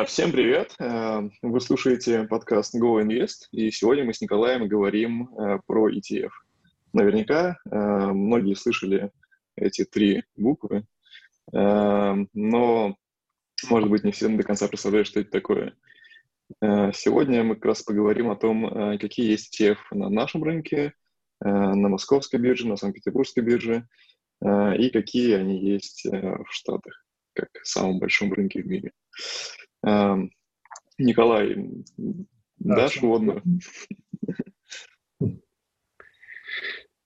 А, всем привет! А, вы слушаете подкаст Go Invest, и сегодня мы с Николаем говорим а, про ETF. Наверняка многие слышали эти три буквы, но, может быть, не все до конца представляют, что это такое. Сегодня мы как раз поговорим о том, какие есть ETF на нашем рынке, на московской бирже, на Санкт-Петербургской бирже, и какие они есть в Штатах, как самом большом рынке в мире. Эм, Николай, да, дашь вводную?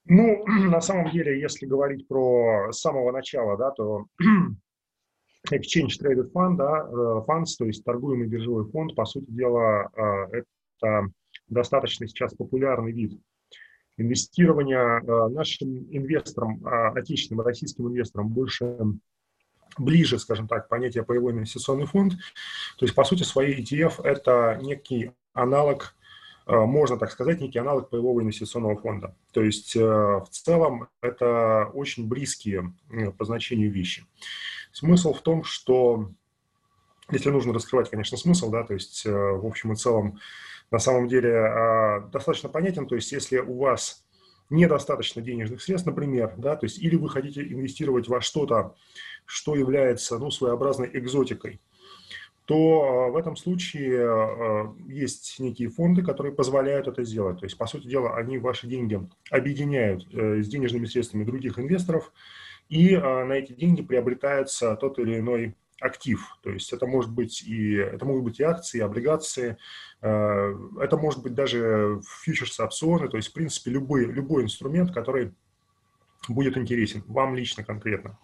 Ну, на самом деле, если говорить про с самого начала, да, то Exchange Traded Fund, да, э, funds, то есть торгуемый биржевой фонд, по сути дела, э, это достаточно сейчас популярный вид инвестирования э, нашим инвесторам, отечественным российским инвесторам больше ближе, скажем так, понятие паевой инвестиционный фонд. То есть, по сути, своей ETF – это некий аналог, э, можно так сказать, некий аналог паевого инвестиционного фонда. То есть, э, в целом, это очень близкие э, по значению вещи. Смысл в том, что, если нужно раскрывать, конечно, смысл, да, то есть, в общем и целом, на самом деле достаточно понятен, то есть, если у вас недостаточно денежных средств, например, да, то есть или вы хотите инвестировать во что-то, что является ну, своеобразной экзотикой, то а, в этом случае а, есть некие фонды, которые позволяют это сделать. То есть, по сути дела, они ваши деньги объединяют э, с денежными средствами других инвесторов, и на эти деньги приобретается тот или иной актив. То есть это может быть и это могут быть и акции, и облигации, э, это может быть даже фьючерсы, опционы, то есть в принципе любой, любой инструмент, который будет интересен вам лично конкретно.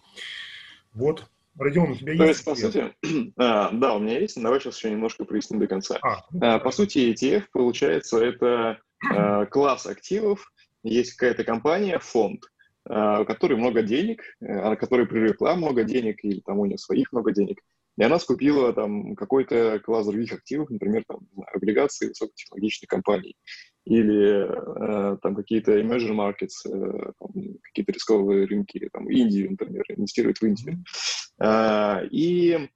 Вот. Родион, у тебя есть? То есть, по сути, да, у меня есть, давай сейчас еще немножко проясним до конца. А, ну, а, по сути, ETF, получается, это а, класс активов, есть какая-то компания, фонд, у которой много денег, а, которой привлекла много денег, или там у нее своих много денег, и она скупила там какой-то класс других активов, например, там, облигации высокотехнологичной компании, или э, там какие-то emerging markets, э, какие-то рисковые рынки, там, Индию, например, инвестирует в Индию. Э, и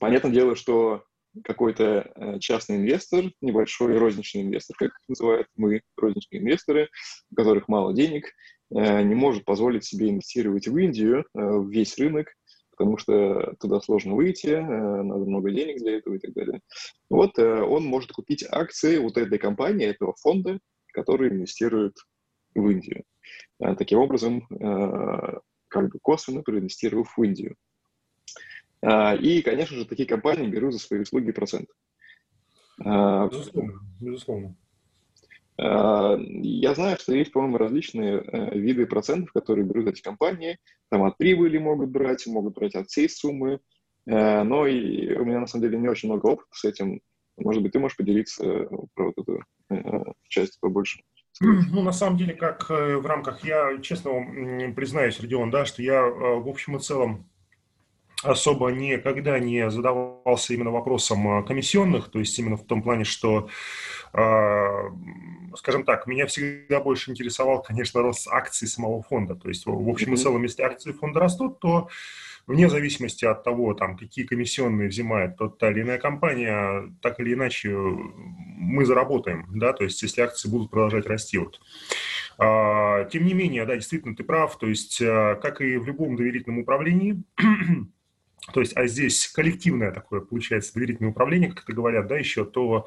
понятное дело, что какой-то э, частный инвестор, небольшой розничный инвестор, как их называют мы, розничные инвесторы, у которых мало денег, не может позволить себе инвестировать в Индию, э, в весь рынок, потому что туда сложно выйти, надо много денег для этого и так далее. Вот он может купить акции вот этой компании, этого фонда, который инвестирует в Индию. Таким образом, как бы косвенно проинвестировав в Индию. И, конечно же, такие компании берут за свои услуги процент. Безусловно, безусловно. А, я знаю, что есть, по-моему, различные э, виды процентов, которые берут эти компании. Там от прибыли могут брать, могут брать от всей суммы. Э, но и у меня, на самом деле, не очень много опыта с этим. Может быть, ты можешь поделиться э, про вот эту часть побольше? Ну, на самом деле, как в рамках, я честно вам признаюсь, Родион, да, что я в общем и целом особо никогда не задавался именно вопросом комиссионных, то есть именно в том плане, что, скажем так, меня всегда больше интересовал, конечно, рост акций самого фонда. То есть, в общем и целом, если акции фонда растут, то вне зависимости от того, там, какие комиссионные взимает тот та или иная компания, так или иначе мы заработаем, да, то есть если акции будут продолжать расти. Вот. А, тем не менее, да, действительно, ты прав, то есть, а, как и в любом доверительном управлении, то есть, а здесь коллективное такое, получается, доверительное управление, как это говорят, да, еще, то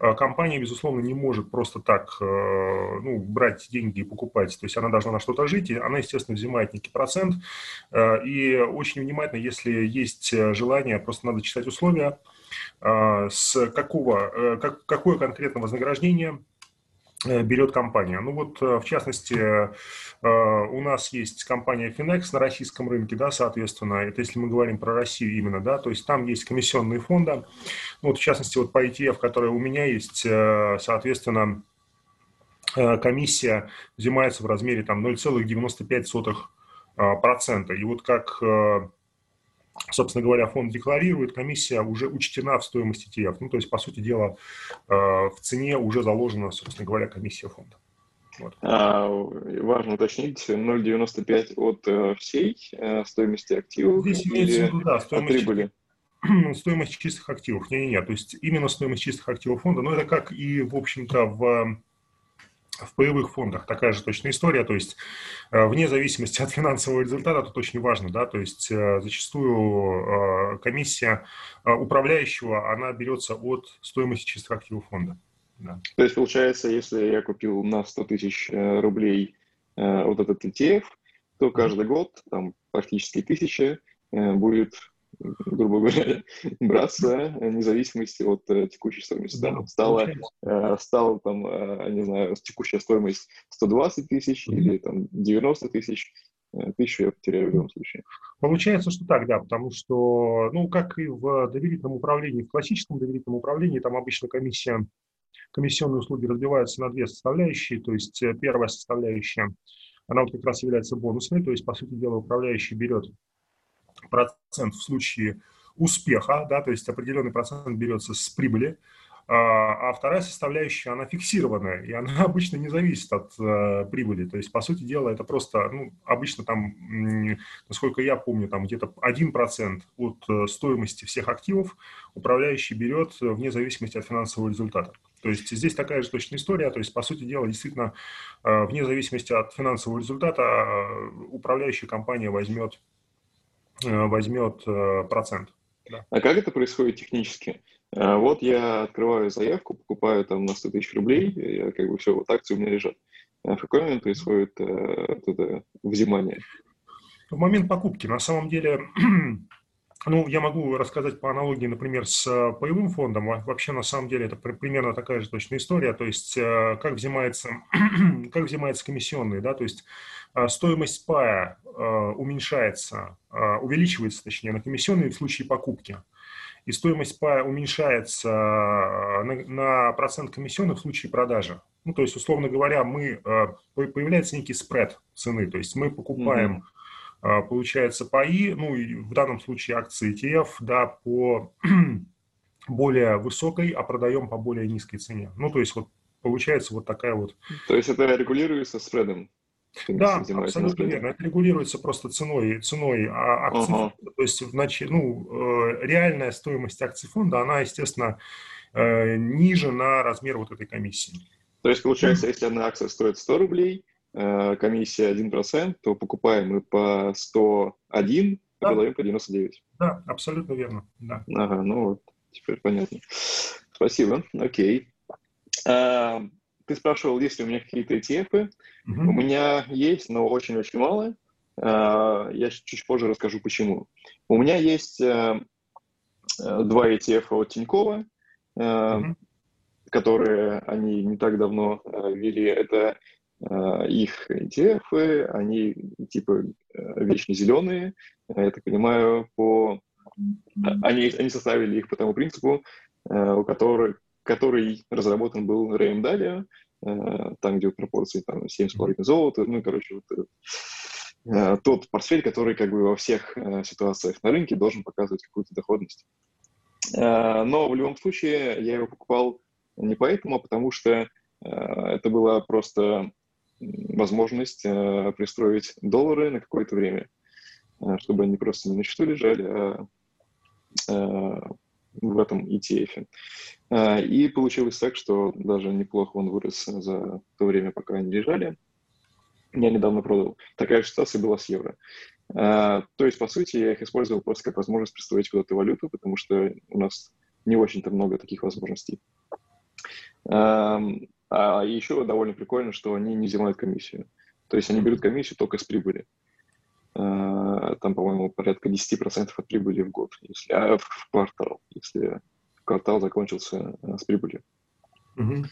э, компания, безусловно, не может просто так, э, ну, брать деньги и покупать. То есть, она должна на что-то жить, и она, естественно, взимает некий процент. Э, и очень внимательно, если есть желание, просто надо читать условия, с какого, как, какое конкретно вознаграждение Э, берет компания. Ну вот, э, в частности, э, у нас есть компания Finex на российском рынке, да, соответственно, это если мы говорим про Россию именно, да, то есть там есть комиссионные фонды, ну, вот в частности, вот по ETF, который у меня есть, соответственно, комиссия взимается в размере там 0,95%. И вот как собственно говоря, фонд декларирует, комиссия уже учтена в стоимости ETF. Ну, то есть, по сути дела, э, в цене уже заложена, собственно говоря, комиссия фонда. Вот. А, важно уточнить, 0,95 от э, всей э, стоимости активов Здесь или виду, да, стоимость, от прибыли? стоимость чистых активов. Не-не-не, то есть именно стоимость чистых активов фонда, но это как и, в общем-то, в в паевых фондах такая же точная история, то есть э, вне зависимости от финансового результата, тут очень важно, да, то есть э, зачастую комиссия управляющего, она берется от стоимости чистых активов фонда. Да. То есть получается, если я купил на 100 тысяч рублей вот этот ETF, то каждый год там практически тысяча будет грубо говоря, браться вне зависимости от э, текущей стоимости. Да, стала, э, стала там, э, не знаю, текущая стоимость 120 тысяч или там 90 тысяч, э, тысячу я потеряю в любом случае. Получается, что так, да, потому что, ну, как и в доверительном управлении, в классическом доверительном управлении, там обычно комиссия, комиссионные услуги разбиваются на две составляющие, то есть э, первая составляющая, она вот как раз является бонусной, то есть, по сути дела, управляющий берет процент в случае успеха, да, то есть определенный процент берется с прибыли, а, а вторая составляющая, она фиксированная, и она обычно не зависит от э, прибыли. То есть, по сути дела, это просто, ну, обычно там, насколько я помню, там где-то 1% от э, стоимости всех активов управляющий берет вне зависимости от финансового результата. То есть здесь такая же точная история, то есть, по сути дела, действительно, э, вне зависимости от финансового результата э, управляющая компания возьмет Э, возьмет э, процент. Да. А как это происходит технически? Э, вот я открываю заявку, покупаю там на 100 тысяч рублей, я как бы все, вот акции у меня лежат. А в какой момент происходит это взимание? В момент покупки. На самом деле, ну, я могу рассказать по аналогии, например, с паевым фондом. Вообще, на самом деле, это примерно такая же точная история. То есть, как взимается, как взимается комиссионный, да, то есть а, стоимость пая уменьшается, увеличивается, точнее, на комиссионные в случае покупки, и стоимость пая уменьшается на, на процент комиссионных в случае продажи. Ну, то есть, условно говоря, мы, появляется некий спред цены, то есть мы покупаем, mm-hmm. Получается, паи, ну, и в данном случае акции ETF, да, по более высокой, а продаем по более низкой цене. Ну, то есть, вот получается вот такая вот... То есть это регулируется спредом? Да, абсолютно верно. Это регулируется просто ценой, ценой а, акций. Ага. То есть, значит, ну, э, реальная стоимость акций фонда, она, естественно, э, ниже на размер вот этой комиссии. То есть, получается, если одна акция стоит 100 рублей, э, комиссия 1%, то покупаем мы по 101, а продаем по 99. Да, абсолютно верно. Да. Ага, ну вот, теперь понятно. Спасибо, окей. А, ты спрашивал, есть ли у меня какие-то ETF. Mm-hmm. У меня есть, но очень-очень мало. А, я чуть позже расскажу, почему. У меня есть э, э, два ETF от Тинькова, mm-hmm. которые они не так давно ввели. Это их ETF, они типа вечно зеленые. Я так понимаю, по... они, они составили их по тому принципу, у которых который разработан был Рэем Далио, э, там, где пропорции там, 7,5 золота, ну, короче, вот этот, э, тот портфель, который как бы во всех э, ситуациях на рынке должен показывать какую-то доходность. Но в любом случае я его покупал не поэтому, а потому что это была просто возможность пристроить доллары на какое-то время, чтобы они просто не на счету лежали, а в этом ETF. И получилось так, что даже неплохо он вырос за то время, пока они лежали. Я недавно продал. Такая же ситуация была с евро. То есть, по сути, я их использовал просто как возможность представить куда-то валюту, потому что у нас не очень-то много таких возможностей. А еще довольно прикольно, что они не взимают комиссию. То есть они берут комиссию только с прибыли. Э, там, по-моему, порядка 10% от прибыли в год, если, а в квартал, если квартал закончился э, с прибылью. Uh-huh.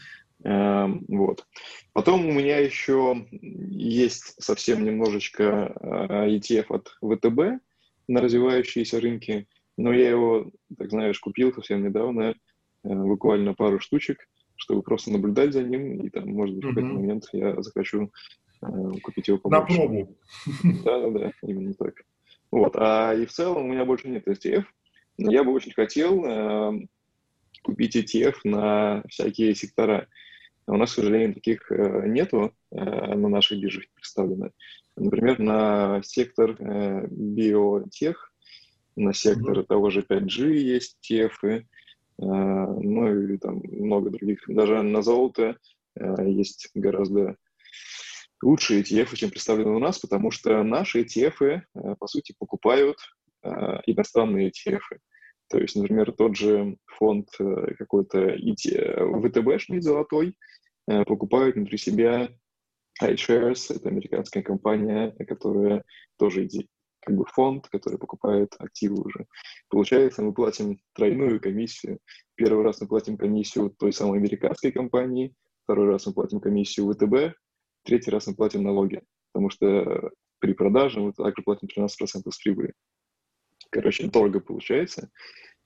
Вот. Потом у меня еще есть совсем немножечко ETF от ВТБ на развивающиеся рынки, но я его, так знаешь, купил совсем недавно, буквально пару штучек, чтобы просто наблюдать за ним, и там, может быть, в какой-то момент я захочу Э, купить его побольше. На пробу. Да-да-да, именно так. Вот. А и в целом у меня больше нет ETF. Но я бы очень хотел э, купить ETF на всякие сектора. У нас, к сожалению, таких э, нету э, на наших биржах представлено. Например, на сектор э, биотех на сектор mm-hmm. того же 5G есть ETF, ну и там много других. Даже на золото есть гораздо лучшие ETF, чем представлены у нас, потому что наши ETF, по сути, покупают иностранные ETF. То есть, например, тот же фонд какой-то ВТБшный золотой покупают внутри себя iShares — это американская компания, которая тоже как бы фонд, который покупает активы уже. Получается, мы платим тройную комиссию. Первый раз мы платим комиссию той самой американской компании, второй раз мы платим комиссию ВТБ, третий раз мы платим налоги, потому что при продаже мы также платим 13% с прибыли. Короче, дорого получается.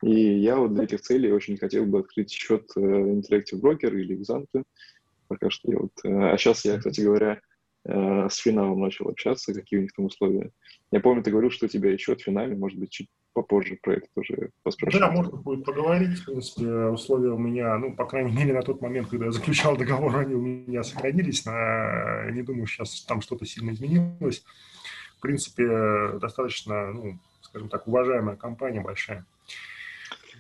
И я вот для этих целей очень хотел бы открыть счет э, Interactive Broker или Exante, пока что. Я вот, э, а сейчас я, кстати говоря, с финалом начал общаться, какие у них там условия. Я помню, ты говорил, что у тебя еще от финала, может быть, чуть попозже про это тоже поспрашивать. Да, можно будет поговорить. В принципе, условия у меня, ну, по крайней мере, на тот момент, когда я заключал договор, они у меня сохранились. На, не думаю, сейчас там что-то сильно изменилось. В принципе, достаточно, ну, скажем так, уважаемая компания, большая.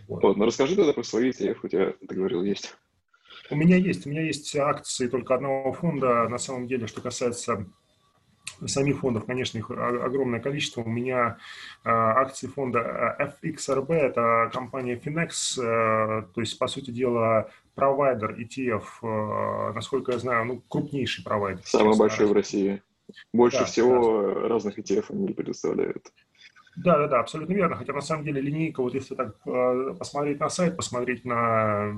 Вот. вот, ну расскажи тогда про свои ETF, у тебя, ты говорил, есть. У меня есть, у меня есть акции только одного фонда. На самом деле, что касается самих фондов, конечно, их огромное количество. У меня э, акции фонда FXRB, это компания Finex, э, то есть, по сути дела, провайдер ETF, э, насколько я знаю, ну, крупнейший провайдер. Самый большой в России. Больше да, всего да. разных ETF они предоставляют. Да, да, да, абсолютно верно. Хотя на самом деле линейка, вот если так э, посмотреть на сайт, посмотреть на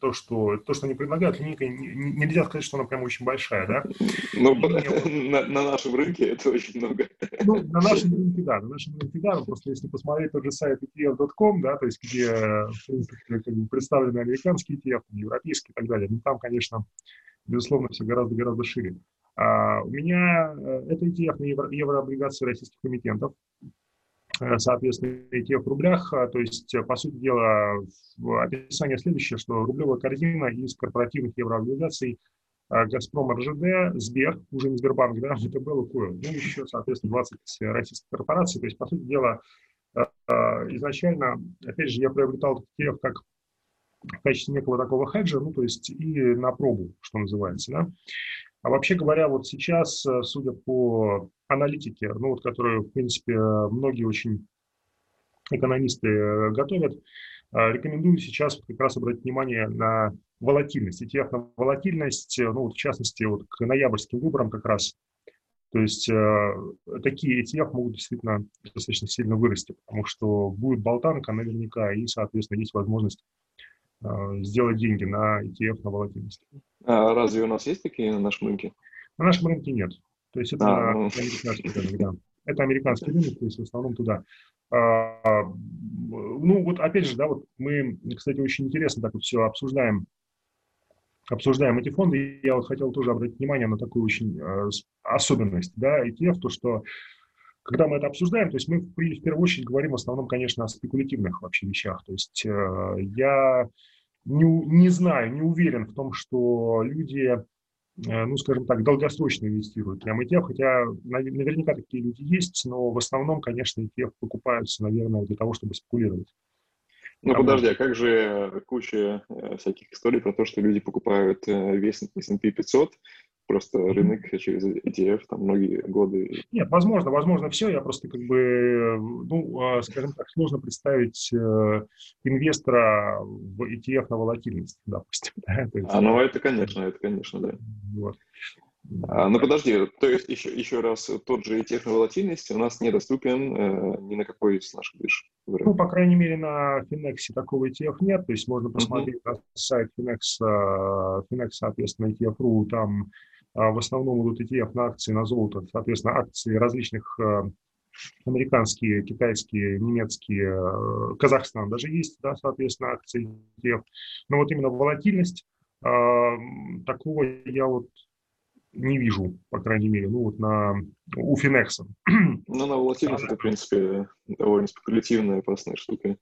то, что, то, что они предлагают, линейка, нельзя сказать, что она прям очень большая, да? Ну, на, на нашем рынке это очень много. Ну, на нашем рынке, да, на нашем рынке, да, просто если посмотреть тот же сайт ETF.com, да, то есть где, как бы представлены американские ETF, европейские и так далее, ну, там, конечно, безусловно, все гораздо-гораздо шире. А у меня э, это ETF на евро, еврооблигации российских эмитентов. Э, соответственно, ETF в рублях. А, то есть, э, по сути дела, описание следующее, что рублевая корзина из корпоративных еврооблигаций э, «Газпром», РЖД, Сбер, уже не Сбербанк, да, ВТБ, Лукойл, ну, еще, соответственно, 20 российских корпораций. То есть, по сути дела, изначально, опять же, я приобретал ETF как в качестве некого такого хеджа, ну, то есть и на пробу, что называется, да. А вообще говоря, вот сейчас, э, судя по аналитике, ну вот, которую, в принципе, многие очень экономисты э, готовят, э, рекомендую сейчас как раз обратить внимание на волатильность, ETF на волатильность, ну вот в частности, вот к ноябрьским выборам как раз, то есть э, такие ETF могут действительно достаточно сильно вырасти, потому что будет болтанка наверняка, и, соответственно, есть возможность сделать деньги на ETF на волатильность. А разве у нас есть такие на нашем рынке? На нашем рынке нет. То есть это а, ну... американский рынок, да. Это американский рынок, то есть в основном туда. А, ну, вот опять же, да, вот мы, кстати, очень интересно так вот все обсуждаем, обсуждаем эти фонды. Я вот хотел тоже обратить внимание на такую очень э, особенность, да, ETF, то, что когда мы это обсуждаем, то есть мы в, в первую очередь говорим в основном, конечно, о спекулятивных вообще вещах. То есть э, я не, не знаю, не уверен в том, что люди, э, ну, скажем так, долгосрочно инвестируют прямо ETF, хотя наверняка такие люди есть, но в основном, конечно, ETF покупаются, наверное, для того, чтобы спекулировать. Ну, Там подожди, а как же куча э, всяких историй про то, что люди покупают э, весь S&P 500, просто рынок через ETF там многие годы. Нет, возможно, возможно все. Я просто как бы, ну, а, скажем так, сложно представить э, инвестора в ETF на волатильность, допустим. Да? есть, а, ну это, конечно, это, конечно, да. Вот. А, ну подожди, то есть еще, еще раз, тот же ETF на волатильности у нас недоступен э, ни на какой из наших бирж. Ну, по крайней мере, на Finex такого ETF нет, то есть можно посмотреть uh-huh. на сайт Finex, э, Finex, соответственно, ETF.ru, там а, в основном идут ETF на акции, на золото, соответственно, акции различных э, американские, китайские, немецкие, э, Казахстан даже есть, да, соответственно, акции ETF. Но вот именно волатильность, а, такого я вот не вижу, по крайней мере, ну вот на, у Финекса. Ну, на волатильность это, в принципе, довольно спекулятивная, опасная штука.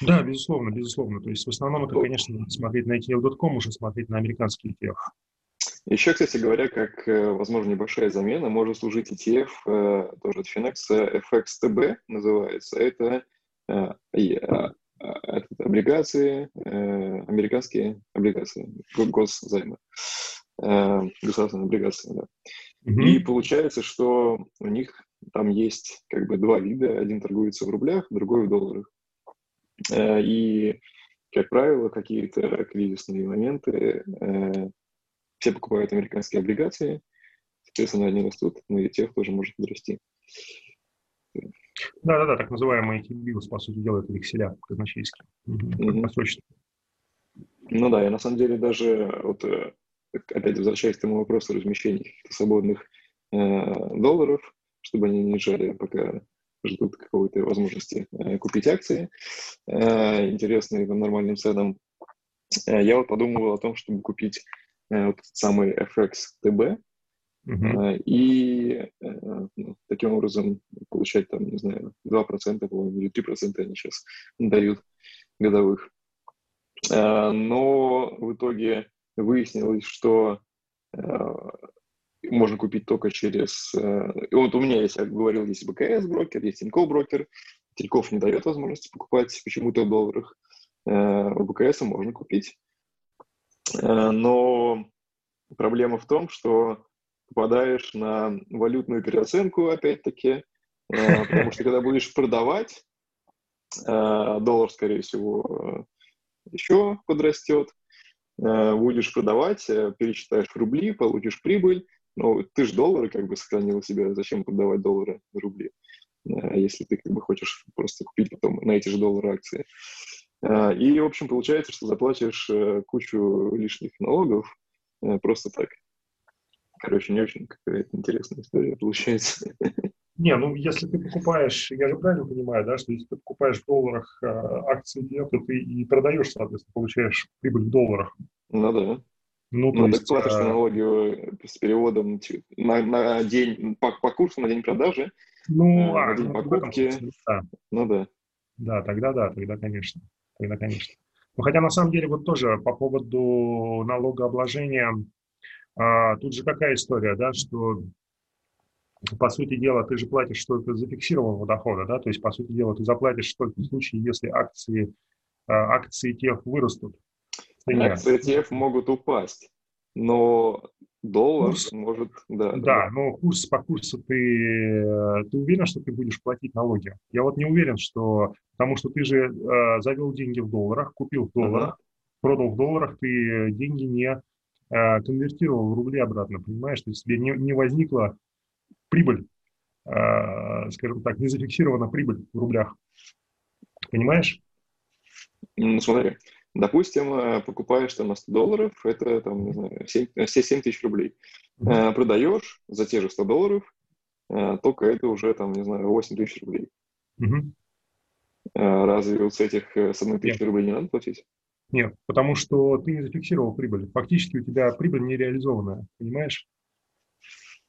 Да, безусловно, безусловно. То есть в основном это, конечно, смотреть на ETF.com, уже смотреть на американский ETF. Еще, кстати говоря, как, э, возможно, небольшая замена, может служить ETF, э, тоже от Finex, FXTB называется. Это облигации, американские облигации, госзаймы, государственные облигации. Да. Mm-hmm. И получается, что у них там есть как бы два вида. Один торгуется в рублях, другой в долларах. И, как правило, какие-то кризисные моменты все покупают американские облигации, соответственно, они растут, но и тех тоже может подрасти. Да-да-да, так называемые T-bills, по сути дела, это векселя казначейские, mm-hmm. Ну да, я на самом деле даже, вот, э, опять возвращаясь к тому вопросу размещения свободных э, долларов, чтобы они не жали, пока ждут какой-то возможности э, купить акции, э, интересные по нормальным ценам. Э, я вот подумывал о том, чтобы купить э, вот самый FXTB, Uh-huh. И э, ну, таким образом получать там, не знаю, 2%, по-моему, или 3% они сейчас дают годовых. Э, но в итоге выяснилось, что э, можно купить только через... Вот у меня есть, я говорил, есть БКС-брокер, есть Тинькофф брокер. Тинькофф не дает возможности покупать почему-то в долларах. У БКС можно купить. Но проблема в том, что попадаешь на валютную переоценку, опять-таки, э, потому что когда будешь продавать, э, доллар, скорее всего, еще подрастет, э, будешь продавать, пересчитаешь в рубли, получишь прибыль, но ты же доллары как бы сохранил себе, зачем продавать доллары в рубли, если ты как бы хочешь просто купить потом на эти же доллары акции. И, в общем, получается, что заплатишь кучу лишних налогов просто так. Короче, не очень какая-то интересная история получается. Не, ну если ты покупаешь, я же правильно понимаю, да, что если ты покупаешь в долларах э, акции, то ты и продаешь, соответственно, получаешь прибыль в долларах. Ну да. Ну, то ну, есть, платишь а... налоги с переводом на, на день, по, по курсу на день продажи, ну, а, на день ну, покупки. Да. Ну да. Да, тогда да, тогда конечно. Тогда конечно. Но хотя на самом деле вот тоже по поводу налогообложения а, тут же какая история, да, что по сути дела, ты же платишь что-то зафиксированного дохода, да, то есть, по сути дела, ты заплатишь только в случае, если акции, а, акции тех вырастут. Акции тех могут упасть, но доллар курс, может... Да, да, да, но курс по курсу ты, ты уверен, что ты будешь платить налоги? Я вот не уверен, что... Потому что ты же э, завел деньги в долларах, купил в долларах, ага. продал в долларах, ты деньги не Э, конвертировал в рубли обратно, понимаешь, то есть тебе не, не возникла прибыль, э, скажем так, не зафиксирована прибыль в рублях. Понимаешь? Ну, смотри, допустим, э, покупаешь там на 100 долларов, это там, не знаю, 7, 7 тысяч рублей. Mm-hmm. Продаешь за те же 100 долларов, только это уже там, не знаю, 8 тысяч рублей. Mm-hmm. Разве вот с этих с 1 тысячи рублей не надо платить? Нет, потому что ты не зафиксировал прибыль. Фактически у тебя прибыль не реализованная, понимаешь?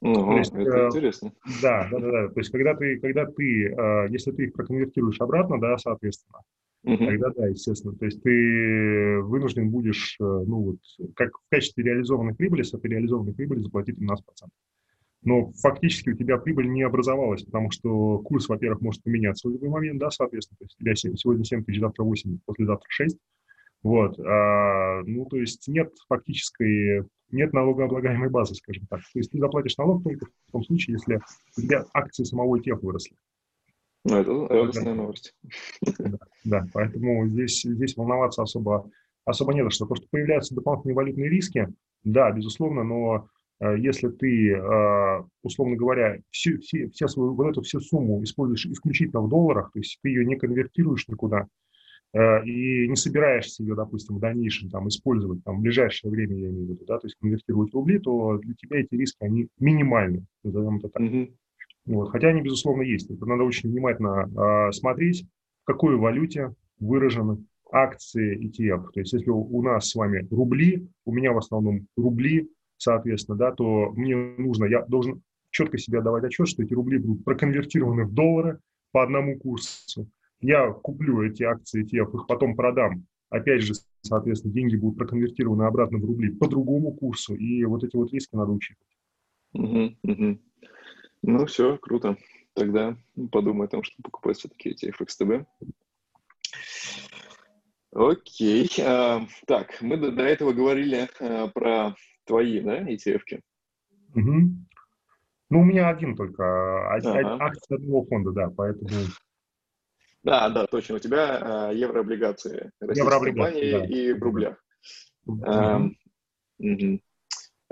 Ну, есть, это э, интересно. Да, да, да, да. То есть, когда ты, когда ты, э, если ты их проконвертируешь обратно, да, соответственно, угу. тогда да, естественно. То есть ты вынужден будешь, э, ну вот, как в качестве реализованной прибыли, с этой реализованной прибыли заплатить 15%. Но фактически у тебя прибыль не образовалась, потому что курс, во-первых, может поменяться в любой момент, да, соответственно. То есть у тебя сегодня 7 тысяч, завтра 8, послезавтра 6. Вот, а, ну, то есть нет фактической, нет налогооблагаемой базы, скажем так. То есть ты заплатишь налог только в том случае, если у тебя акции самого тех выросли. Ну, это радостная новость. Да, да, поэтому здесь, здесь волноваться особо, особо не за что. То, что появляются дополнительные валютные риски, да, безусловно, но э, если ты, э, условно говоря, всю, все, все свою, вот эту всю сумму используешь исключительно в долларах, то есть ты ее не конвертируешь никуда, Э, и не собираешься ее, допустим, в дальнейшем там, использовать, там, в ближайшее время, я имею в виду, да, то есть конвертировать в рубли, то для тебя эти риски, они минимальны, назовем это так. Mm-hmm. Вот. Хотя они, безусловно, есть. Это надо очень внимательно э, смотреть, в какой валюте выражены акции ETF. То есть если у, нас с вами рубли, у меня в основном рубли, соответственно, да, то мне нужно, я должен четко себе давать отчет, что эти рубли будут проконвертированы в доллары по одному курсу я куплю эти акции ETF, их потом продам. Опять же, соответственно, деньги будут проконвертированы обратно в рубли по другому курсу, и вот эти вот риски надо учитывать. Угу, угу. Ну, все, круто. Тогда подумай о том, что покупать все-таки эти FXTB. Окей. А, так, мы до, до этого говорили а, про твои, да, ETF-ки? Угу. Ну, у меня один только, а, ага. акция одного фонда, да, поэтому... Да, да, точно. У тебя а, еврооблигации российской компании да. и в рублях. Угу. А, угу.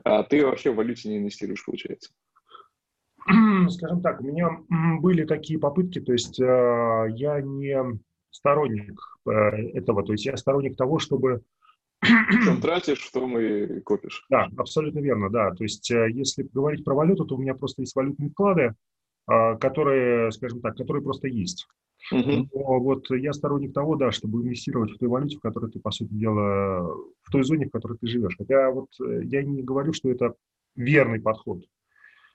а ты вообще в валюте не инвестируешь, получается? Скажем так, у меня были такие попытки, то есть э, я не сторонник э, этого, то есть я сторонник того, чтобы... Чем тратишь, в том и копишь. Да, абсолютно верно, да. То есть э, если говорить про валюту, то у меня просто есть валютные вклады, которые, скажем так, которые просто есть. Uh-huh. Но вот я сторонник того, да, чтобы инвестировать в той валюте, в которой ты, по сути дела, в той зоне, в которой ты живешь. Хотя вот я не говорю, что это верный подход.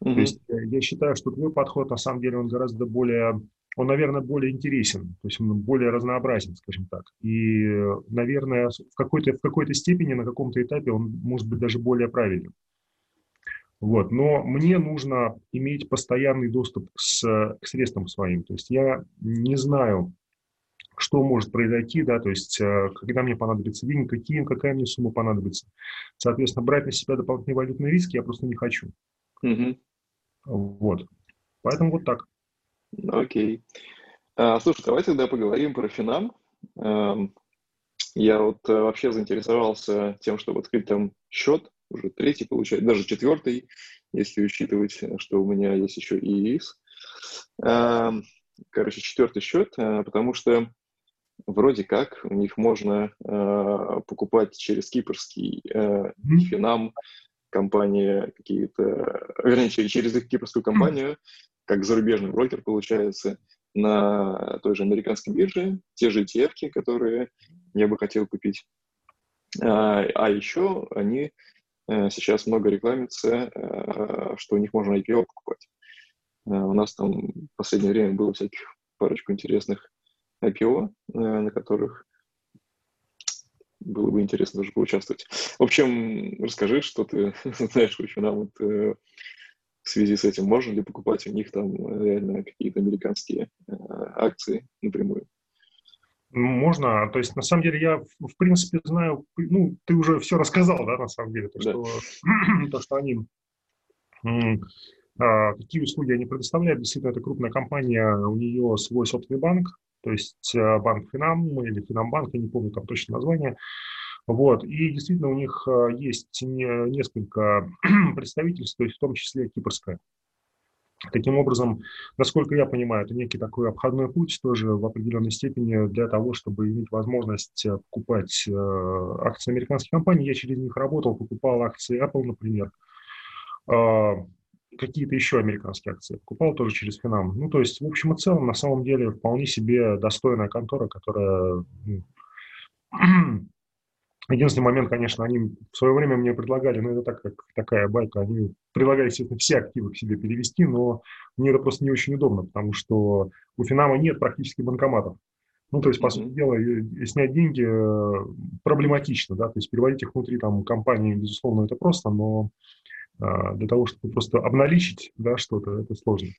Uh-huh. То есть я считаю, что твой подход, на самом деле, он гораздо более он, наверное, более интересен, то есть он более разнообразен, скажем так. И, наверное, в какой-то, в какой-то степени, на каком-то этапе он может быть даже более правильным. Вот. Но мне нужно иметь постоянный доступ с, к средствам своим. То есть я не знаю, что может произойти, да, то есть э, когда мне понадобится деньги, какие, какая мне сумма понадобится. Соответственно, брать на себя дополнительные валютные риски я просто не хочу. Угу. Вот. Поэтому вот так. Окей. А, слушай, давай тогда поговорим про Финам. Эм, я вот э, вообще заинтересовался тем, чтобы открыть там счет, уже третий получается, даже четвертый, если учитывать, что у меня есть еще и ИИС. Эм, короче, четвертый счет, э, потому что вроде как у них можно э, покупать через кипрский Финам компании какие-то, вернее, через их кипрскую компанию как зарубежный брокер, получается, на той же американской бирже, те же ETF, которые я бы хотел купить. А, а еще они э, сейчас много рекламятся, э, что у них можно IPO покупать. Э, у нас там в последнее время было всяких парочку интересных IPO, на которых было бы интересно даже поучаствовать. В общем, расскажи, что ты знаешь очень нам вот, в связи с этим можно ли покупать у них там э, реально какие-то американские э, акции напрямую? Можно, то есть на самом деле я в принципе знаю, ну ты уже все рассказал, да, на самом деле, то, да. что, то, что они а, какие услуги они предоставляют. Действительно, это крупная компания, у нее свой собственный банк, то есть э, банк Финам или Финамбанк, я не помню там точно название. Вот. И действительно у них э, есть несколько представительств, то есть в том числе кипрское. Таким образом, насколько я понимаю, это некий такой обходной путь тоже в определенной степени для того, чтобы иметь возможность э, покупать акции американских компаний. Я через них работал, покупал акции Apple, например, какие-то еще американские акции покупал тоже через Финам. Ну, то есть, в общем и целом, на самом деле, вполне себе достойная контора, которая Единственный момент, конечно, они в свое время мне предлагали, ну, это так, как такая байка, они предлагали, естественно, все активы к себе перевести, но мне это просто не очень удобно, потому что у Финама нет практически банкоматов. Ну, то есть, по сути дела, снять деньги э, проблематично, да, то есть переводить их внутри там компании, безусловно, это просто, но для того, чтобы просто обналичить, да, что-то, это сложно.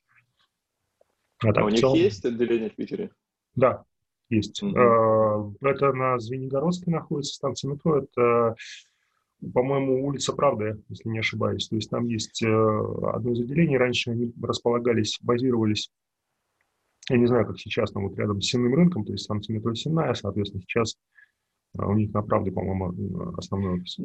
А, так, а у них целом... есть отделение в Питере? Да, есть. Mm-hmm. Это на Звенигородской находится станция метро. Это, по-моему, улица Правды, если не ошибаюсь. То есть там есть э, одно из отделений. Раньше они располагались, базировались, я не знаю, как сейчас, там вот рядом с Сенным рынком, то есть станция метро Сенная, соответственно, сейчас у них на Правде, по-моему, основной офис.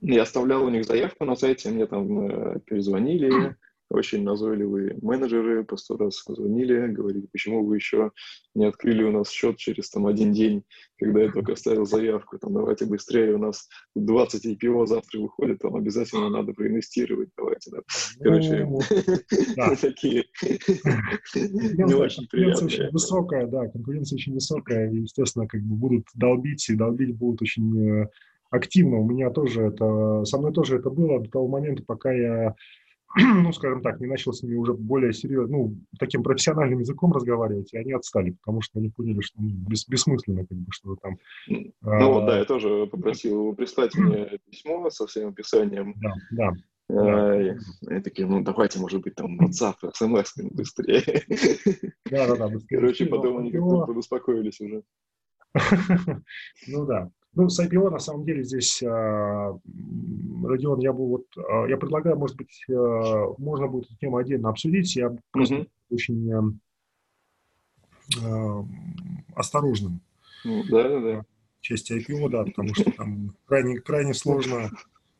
Я оставлял у них заявку на сайте, мне там перезвонили, очень назойливые менеджеры по сто раз звонили, говорили, почему вы еще не открыли у нас счет через там один день, когда я только оставил заявку, там давайте быстрее, у нас 20 IPO завтра выходит, там обязательно надо проинвестировать, давайте, да. Короче, ну, такие не очень приятные. высокая, да, конкуренция очень высокая, и, естественно, как бы будут долбить, и долбить будут очень э, активно. У меня тоже это, со мной тоже это было до того момента, пока я ну, скажем так, не начал с ними уже более серьезно, ну, таким профессиональным языком разговаривать, и они отстали, потому что они поняли, что ну, бес, бессмысленно, как бы, что там... Ну, а, вот, да, я тоже попросил прислать мне письмо со всем описанием. Да, да. А, и, и такие, ну, давайте, может быть, там, WhatsApp, смс быстрее. Да, да, да, быстрее. Короче, потом они как-то подуспокоились уже. Ну да. Ну, с IPO, на самом деле, здесь, а, Родион, я бы вот, а, я предлагаю, может быть, а, можно будет эту тему отдельно обсудить. Я просто очень осторожным. Ну, да, да, да. В части IPO, да, потому что там крайне, крайне сложно,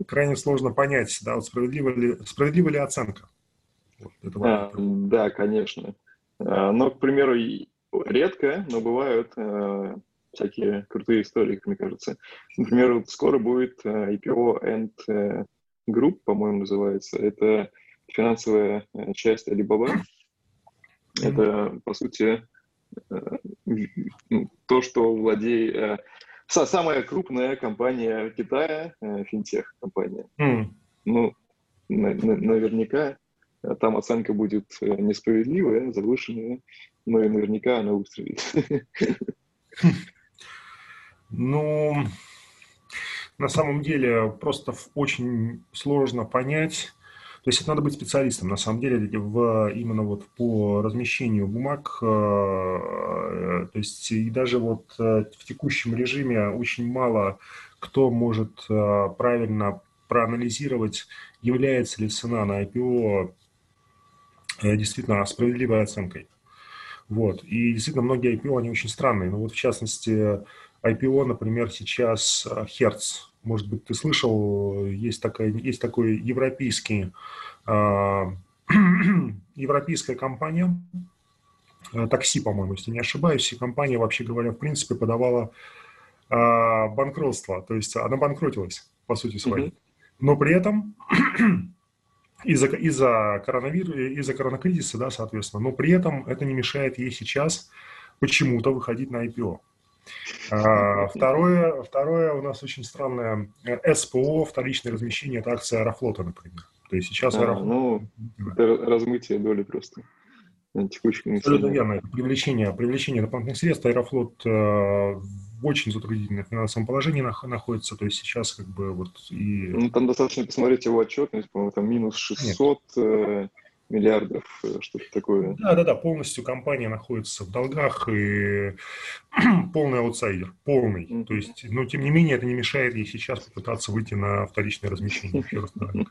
крайне сложно понять, да, вот справедлива ли, справедлива ли оценка. Вот, этого, а, да, конечно. Но, к примеру, редко, но бывают всякие крутые истории, мне кажется. Например, вот скоро будет э, IPO End э, Group, по-моему, называется. Это финансовая э, часть Alibaba. Это, по сути, ну, то, что владеет... Самая крупная компания Китая, финтех-компания. Mm. Ну, на, на, наверняка там оценка будет несправедливая, завышенная, но и наверняка она выстрелит. Ну, на самом деле просто очень сложно понять. То есть это надо быть специалистом. На самом деле в, именно вот по размещению бумаг, э, то есть и даже вот э, в текущем режиме очень мало кто может э, правильно проанализировать, является ли цена на IPO действительно справедливой оценкой. Вот. И действительно многие IPO, они очень странные. Ну вот в частности, IPO, например, сейчас Hertz. Может быть, ты слышал, есть, такая, есть такой европейский, э, европейская компания, э, такси, по-моему, если не ошибаюсь, и компания, вообще говоря, в принципе, подавала э, банкротство, то есть она банкротилась, по сути своей. Но при этом из-за из коронавируса, из-за коронакризиса, да, соответственно, но при этом это не мешает ей сейчас почему-то выходить на IPO. А, второе, второе у нас очень странное э, СПО, вторичное размещение, это акция Аэрофлота, например. То есть сейчас а, Аэрофлот... Ну, это размытие доли просто на текущем Абсолютно верно. Это привлечение, привлечение дополнительных средств. Аэрофлот э, в очень затруднительном финансовом положении находится. То есть сейчас как бы вот и... Ну, там достаточно посмотреть его отчетность, по-моему, там минус 600... Нет миллиардов, э, что-то такое. Да, да, да, полностью компания находится в долгах и полный аутсайдер, полный. Mm-hmm. То есть, но тем не менее, это не мешает ей сейчас попытаться выйти на вторичное размещение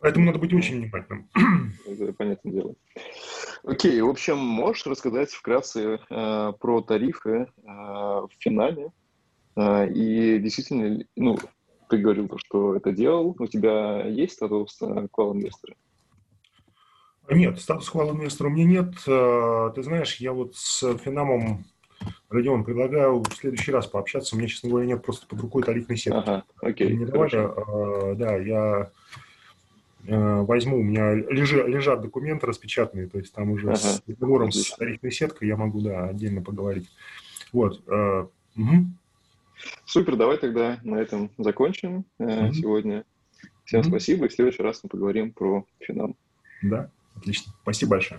Поэтому надо быть очень внимательным. Это понятное дело. Окей, в общем, можешь рассказать вкратце э, про тарифы э, в финале? Э, и действительно, ну, ты говорил, что это делал, у тебя есть статус э, квал-инвестора? Нет, статус квал инвестора у меня нет. Э, ты знаешь, я вот с Финамом, Родион, предлагаю в следующий раз пообщаться. У меня, честно говоря, нет просто под рукой тарифной сетки. Ага, окей. Не давали, а, да, я э, возьму, у меня лежи, лежат документы распечатанные, то есть там уже ага. с договором с тарифной сеткой я могу, да, отдельно поговорить. Вот. Угу. Супер, давай тогда на этом закончим угу. сегодня. Всем угу. спасибо, и в следующий раз мы поговорим про финал. Да. Отлично. Спасибо большое.